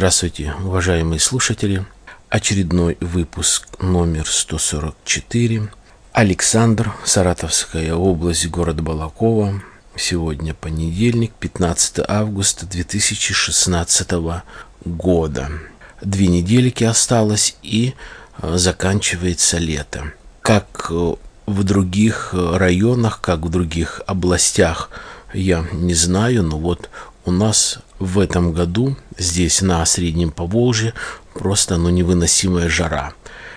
Здравствуйте, уважаемые слушатели. Очередной выпуск номер 144. Александр, Саратовская область, город Балакова. Сегодня понедельник, 15 августа 2016 года. Две недельки осталось и э, заканчивается лето. Как э, в других районах, как в других областях, я не знаю, но вот у нас в этом году здесь на Среднем Поволжье просто ну, невыносимая жара.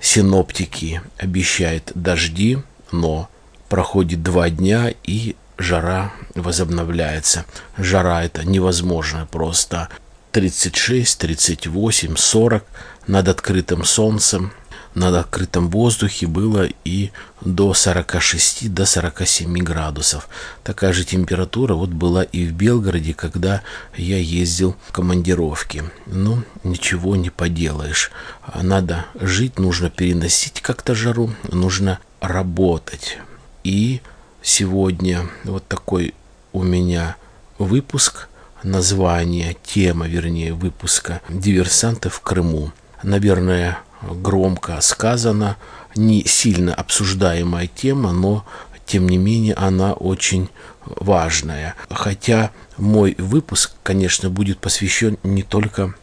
Синоптики обещают дожди, но проходит два дня и жара возобновляется. Жара это невозможно просто. 36, 38, 40 над открытым солнцем – над открытом воздухе было и до 46 до 47 градусов. Такая же температура вот была и в Белгороде, когда я ездил в командировки. Ну, ничего не поделаешь. Надо жить, нужно переносить как-то жару, нужно работать. И сегодня вот такой у меня выпуск, название, тема, вернее, выпуска «Диверсанты в Крыму». Наверное, громко сказано, не сильно обсуждаемая тема, но тем не менее она очень важная. Хотя мой выпуск, конечно, будет посвящен не только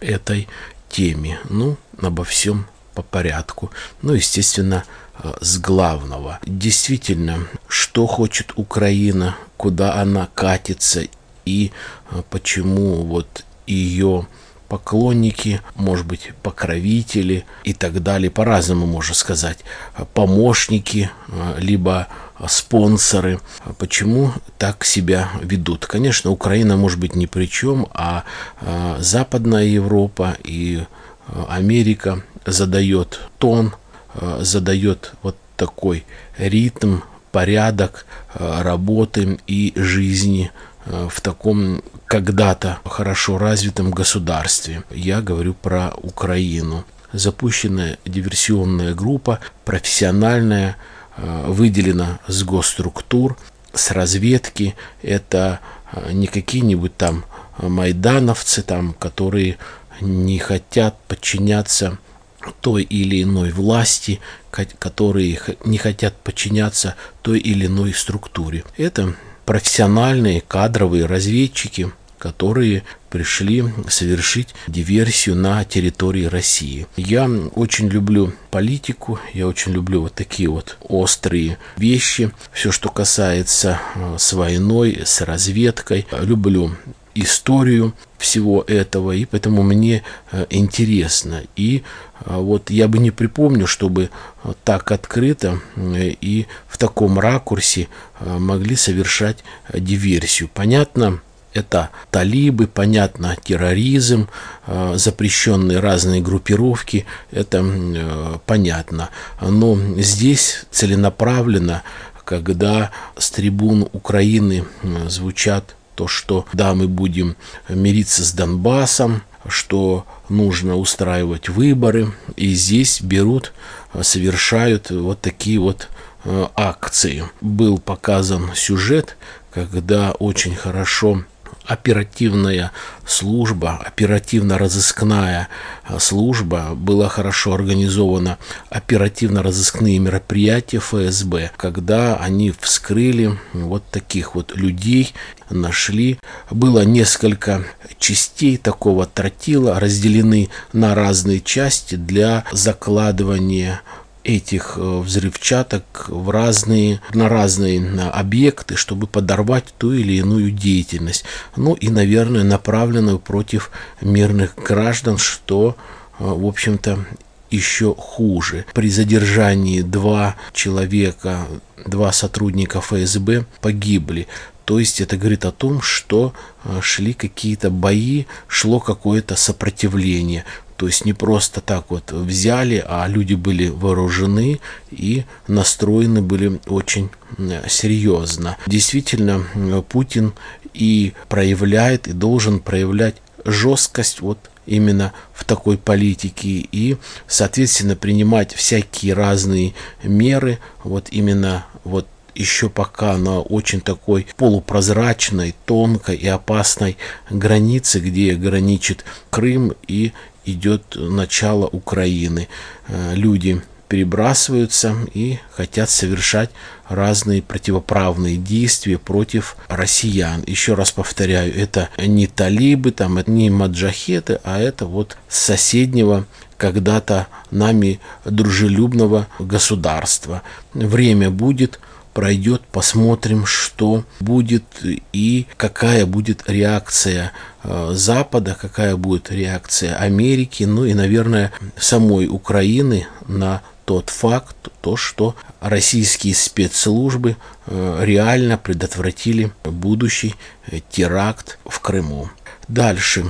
этой теме, ну, обо всем по порядку. Ну, естественно, с главного. Действительно, что хочет Украина, куда она катится и почему вот ее поклонники, может быть, покровители и так далее, по-разному можно сказать, помощники, э, либо спонсоры. Почему так себя ведут? Конечно, Украина может быть ни при чем, а э, Западная Европа и э, Америка задает тон, задает вот такой ритм, порядок работы и жизни в таком когда-то хорошо развитом государстве. Я говорю про Украину. Запущенная диверсионная группа, профессиональная, э, выделена с госструктур, с разведки. Это э, не какие-нибудь там майдановцы, там, которые не хотят подчиняться той или иной власти, которые не хотят подчиняться той или иной структуре. Это профессиональные кадровые разведчики – которые пришли совершить диверсию на территории России. Я очень люблю политику, я очень люблю вот такие вот острые вещи, все, что касается э, с войной, с разведкой. Люблю историю всего этого, и поэтому мне э, интересно. И э, вот я бы не припомню, чтобы так открыто и в таком ракурсе могли совершать диверсию. Понятно, это талибы, понятно, терроризм, э, запрещенные разные группировки, это э, понятно. Но здесь целенаправленно, когда с трибун Украины э, звучат то, что да, мы будем мириться с Донбассом, что нужно устраивать выборы, и здесь берут, совершают вот такие вот акции. Был показан сюжет, когда очень хорошо оперативная служба, оперативно-розыскная служба, была хорошо организована оперативно-розыскные мероприятия ФСБ, когда они вскрыли вот таких вот людей, нашли. Было несколько частей такого тротила, разделены на разные части для закладывания этих э, взрывчаток в разные, на разные объекты, чтобы подорвать ту или иную деятельность. Ну и, наверное, направленную против мирных граждан, что, э, в общем-то, еще хуже. При задержании два человека, два сотрудника ФСБ погибли. То есть это говорит о том, что э, шли какие-то бои, шло какое-то сопротивление. То есть не просто так вот взяли, а люди были вооружены и настроены были очень серьезно. Действительно, Путин и проявляет, и должен проявлять жесткость вот именно в такой политике и, соответственно, принимать всякие разные меры вот именно вот еще пока на очень такой полупрозрачной, тонкой и опасной границе, где граничит Крым и идет начало Украины. Э, люди перебрасываются и хотят совершать разные противоправные действия против россиян. Еще раз повторяю, это не талибы, там, это не маджахеты, а это вот соседнего когда-то нами дружелюбного государства. Время будет, пройдет, посмотрим, что будет и какая будет реакция э, Запада, какая будет реакция Америки, ну и, наверное, самой Украины на тот факт, то, что российские спецслужбы э, реально предотвратили будущий э, теракт в Крыму. Дальше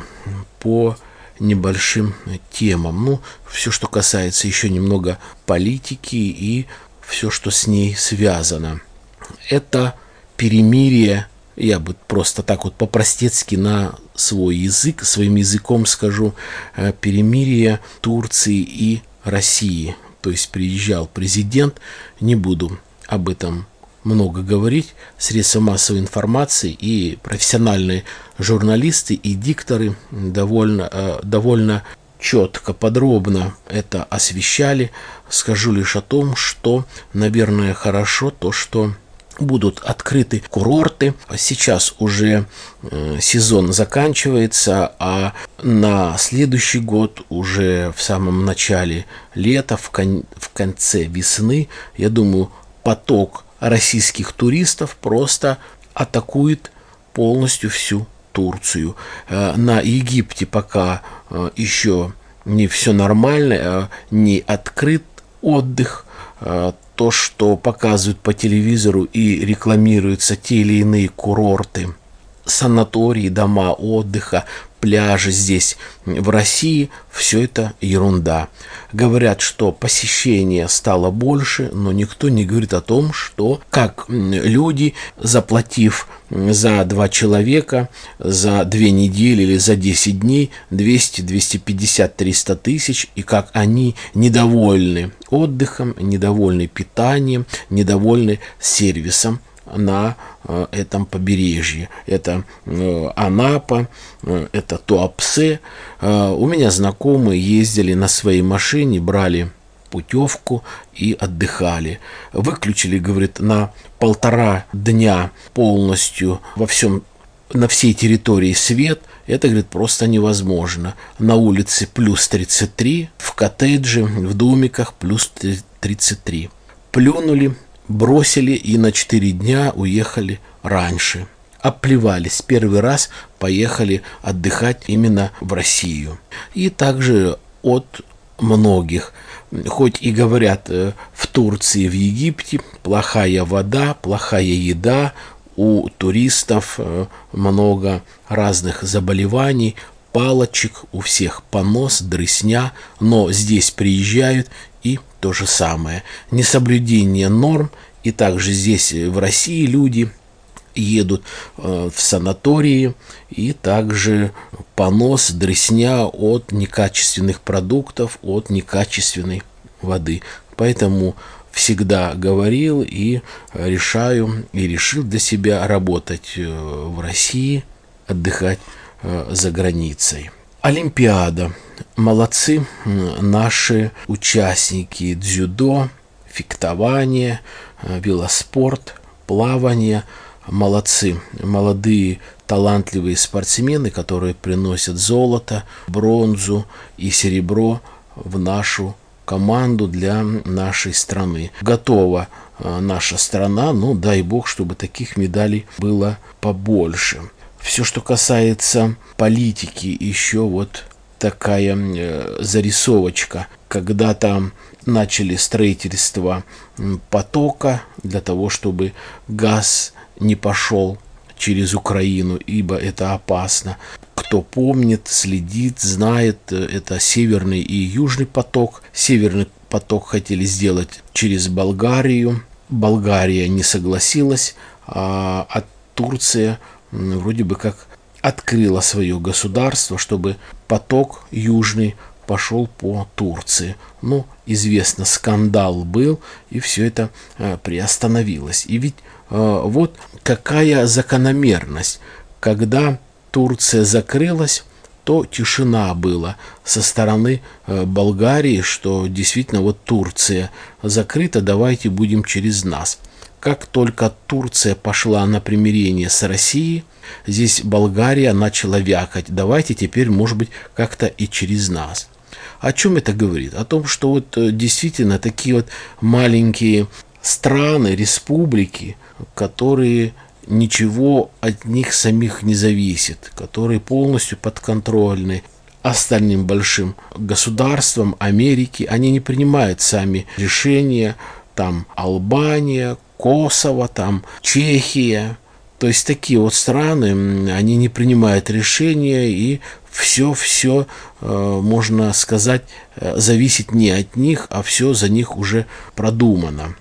по небольшим темам. Ну, все, что касается еще немного политики и все, что с ней связано. Это перемирие, я бы просто так вот по-простецки на свой язык, своим языком скажу, э, перемирие Турции и России то есть приезжал президент, не буду об этом много говорить, средства массовой информации и профессиональные журналисты и дикторы довольно, э, довольно четко, подробно это освещали. Скажу лишь о том, что, наверное, хорошо то, что будут открыты курорты. Сейчас уже э, сезон заканчивается, а на следующий год, уже в самом начале лета, в, кон- в конце весны, я думаю, поток российских туристов просто атакует полностью всю Турцию. Э, на Египте пока э, еще не все нормально, не открыт отдых, то, что показывают по телевизору и рекламируются те или иные курорты, санатории, дома отдыха, пляжи здесь, в России, все это ерунда. Говорят, что посещение стало больше, но никто не говорит о том, что как люди, заплатив за два человека, за две недели или за 10 дней 200, 250, 300 тысяч, и как они недовольны отдыхом, недовольны питанием, недовольны сервисом на э, этом побережье. Это э, Анапа, э, это Туапсе. У меня знакомые ездили на своей машине, брали путевку и отдыхали. Выключили, говорит, на полтора дня полностью во всем на всей территории свет, это, говорит, просто невозможно. На улице плюс 33, в коттедже, в домиках плюс 33. Плюнули, бросили и на 4 дня уехали раньше. Оплевались. Первый раз поехали отдыхать именно в Россию. И также от многих. Хоть и говорят э, в Турции, в Египте плохая вода, плохая еда, у туристов э, много разных заболеваний, палочек, у всех понос, дрысня, но здесь приезжают и то же самое. Несоблюдение норм, и также здесь э, в России люди едут э, в санатории, и также понос, дресня от некачественных продуктов, от некачественной воды. Поэтому всегда говорил и решаю, и решил для себя работать э, в России, отдыхать за границей. Олимпиада. Молодцы наши участники дзюдо, фехтование, э, велоспорт, плавание. Молодцы, молодые талантливые спортсмены, которые приносят золото, бронзу и серебро в нашу команду для нашей страны. Готова э, наша страна, ну дай бог, чтобы таких медалей было побольше. Все, что касается политики, еще вот такая э, зарисовочка. Когда-то начали строительство потока для того, чтобы газ не пошел через Украину, ибо это опасно. Кто помнит, следит, знает, э, это северный и южный поток. Северный поток хотели сделать через Болгарию. Болгария не согласилась, а, а Турция вроде бы как открыла свое государство, чтобы поток южный пошел по Турции. Ну, известно, скандал был, и все это э, приостановилось. И ведь э, вот какая закономерность, когда Турция закрылась, то тишина была со стороны э, Болгарии, что действительно вот Турция закрыта, давайте будем через нас. Как только Турция пошла на примирение с Россией, здесь Болгария начала вякать. Давайте теперь, может быть, как-то и через нас. О чем это говорит? О том, что вот э, действительно такие вот маленькие страны, республики, которые ничего от них самих не зависит, которые полностью подконтрольны остальным большим государствам Америки, они не принимают сами решения, там Албания, Косово, там Чехия, то есть такие вот страны, они не принимают решения и все-все, э, можно сказать, э, зависит не от них, а все за них уже продумано.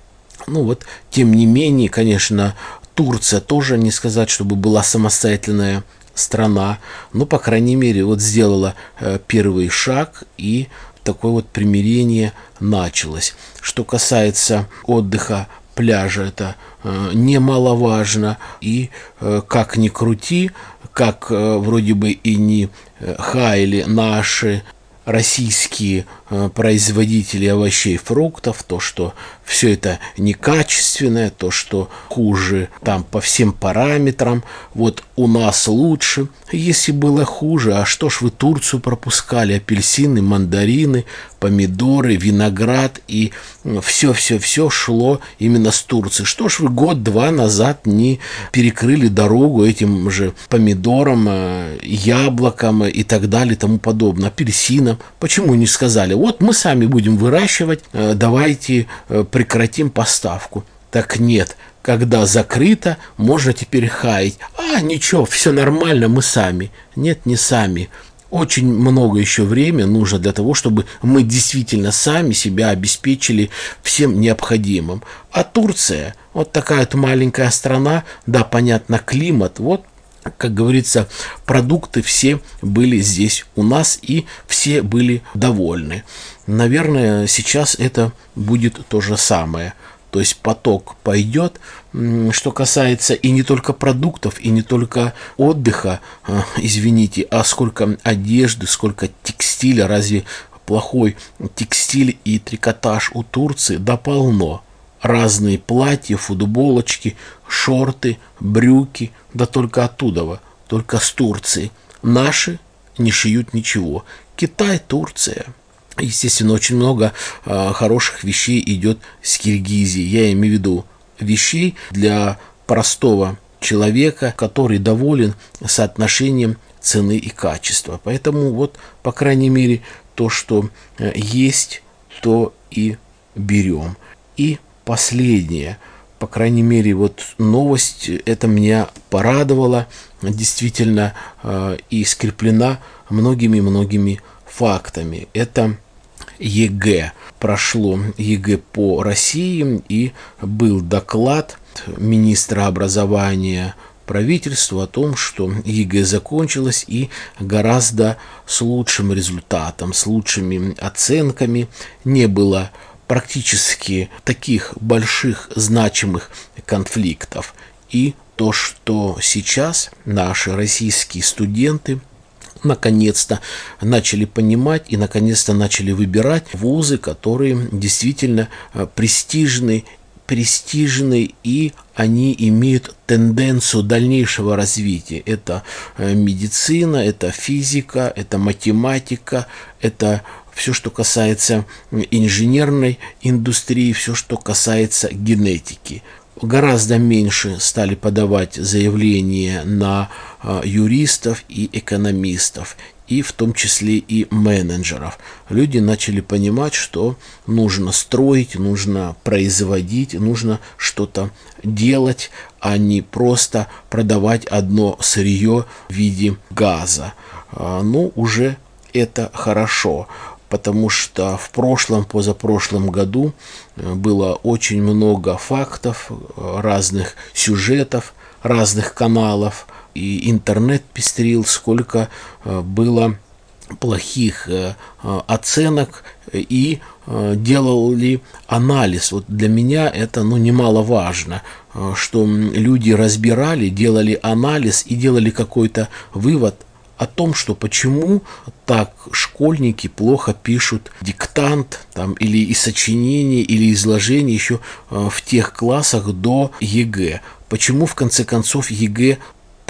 Ну вот, тем не менее, конечно, Турция тоже не сказать, чтобы была самостоятельная страна, но, по крайней мере, вот сделала э, первый шаг и такое вот примирение началось. Что касается отдыха пляжа, это э, немаловажно. И э, как ни крути, как вроде бы и не хаяли наши российские э, производители овощей и фруктов, то, что все это некачественное, то, что хуже там по всем параметрам, вот у нас лучше. Если было хуже, а что ж вы Турцию пропускали, апельсины, мандарины, помидоры, виноград и все-все-все шло именно с Турции. Что ж вы год-два назад не перекрыли дорогу этим же помидорам, э, яблокам и так далее тому подобное, апельсинам? Почему не сказали, вот мы сами будем выращивать, э, давайте э, прекратим поставку? Так нет, когда закрыто, можно теперь хаять. А, ничего, все нормально, мы сами. Нет, не сами очень много еще времени нужно для того, чтобы мы действительно сами себя обеспечили всем необходимым. А Турция, вот такая вот маленькая страна, да, понятно, климат, вот как говорится, продукты все были здесь у нас и все были довольны. Наверное, сейчас это будет то же самое – то есть поток пойдет, что касается и не только продуктов, и не только отдыха, а, извините, а сколько одежды, сколько текстиля, разве плохой текстиль и трикотаж у Турции, да полно. Разные платья, футболочки, шорты, брюки, да только оттуда, только с Турции. Наши не шьют ничего. Китай, Турция – Естественно, очень много э, хороших вещей идет с Киргизии. Я имею в виду вещей для простого человека, который доволен соотношением цены и качества. Поэтому вот, по крайней мере, то, что э, есть, то и берем. И последнее, по крайней мере, вот новость, это меня порадовало, действительно, э, и скреплена многими-многими фактами. Это ЕГЭ. Прошло ЕГЭ по России и был доклад министра образования правительству о том, что ЕГЭ закончилось и гораздо с лучшим результатом, с лучшими оценками. Не было практически таких больших значимых конфликтов. И то, что сейчас наши российские студенты – наконец-то начали понимать и наконец-то начали выбирать вузы, которые действительно э, престижны, престижны и они имеют тенденцию дальнейшего развития. Это э, медицина, это физика, это математика, это все, что касается инженерной индустрии, все, что касается генетики гораздо меньше стали подавать заявления на а, юристов и экономистов, и в том числе и менеджеров. Люди начали понимать, что нужно строить, нужно производить, нужно что-то делать, а не просто продавать одно сырье в виде газа. А, ну, уже это хорошо потому что в прошлом, позапрошлом году э, было очень много фактов, э, разных сюжетов, разных каналов, и интернет пестрил, сколько э, было плохих оценок и делали анализ. Вот для меня это ну, немаловажно, что люди разбирали, делали анализ и делали какой-то вывод – о том, что почему так школьники плохо пишут диктант там, или и сочинение, или изложение еще э, в тех классах до ЕГЭ. Почему в конце концов ЕГЭ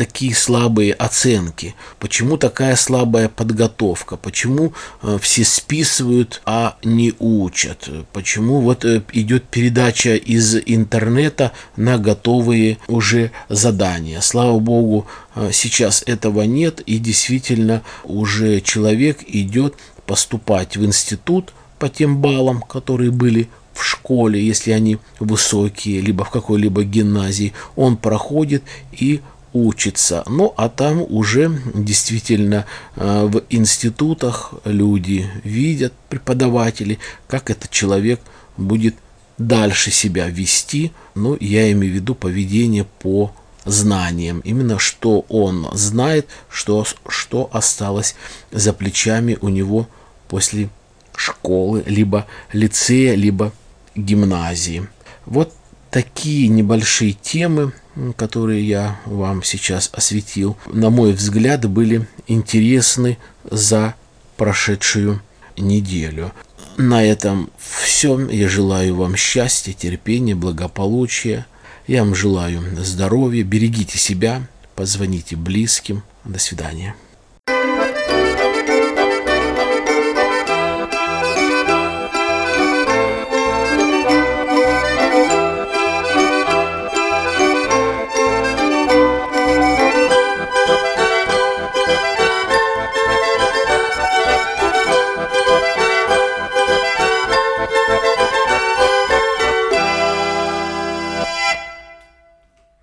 такие слабые оценки? Почему такая слабая подготовка? Почему э, все списывают, а не учат? Почему вот э, идет передача из интернета на готовые уже задания? Слава богу, э, сейчас этого нет, и действительно уже человек идет поступать в институт по тем баллам, которые были в школе, если они высокие, либо в какой-либо гимназии, он проходит и учится. Ну, а там уже действительно э, в институтах люди видят, преподаватели, как этот человек будет дальше себя вести. Ну, я имею в виду поведение по знаниям. Именно что он знает, что, что осталось за плечами у него после школы, либо лицея, либо гимназии. Вот такие небольшие темы которые я вам сейчас осветил, на мой взгляд, были интересны за прошедшую неделю. На этом все. Я желаю вам счастья, терпения, благополучия. Я вам желаю здоровья. Берегите себя, позвоните близким. До свидания.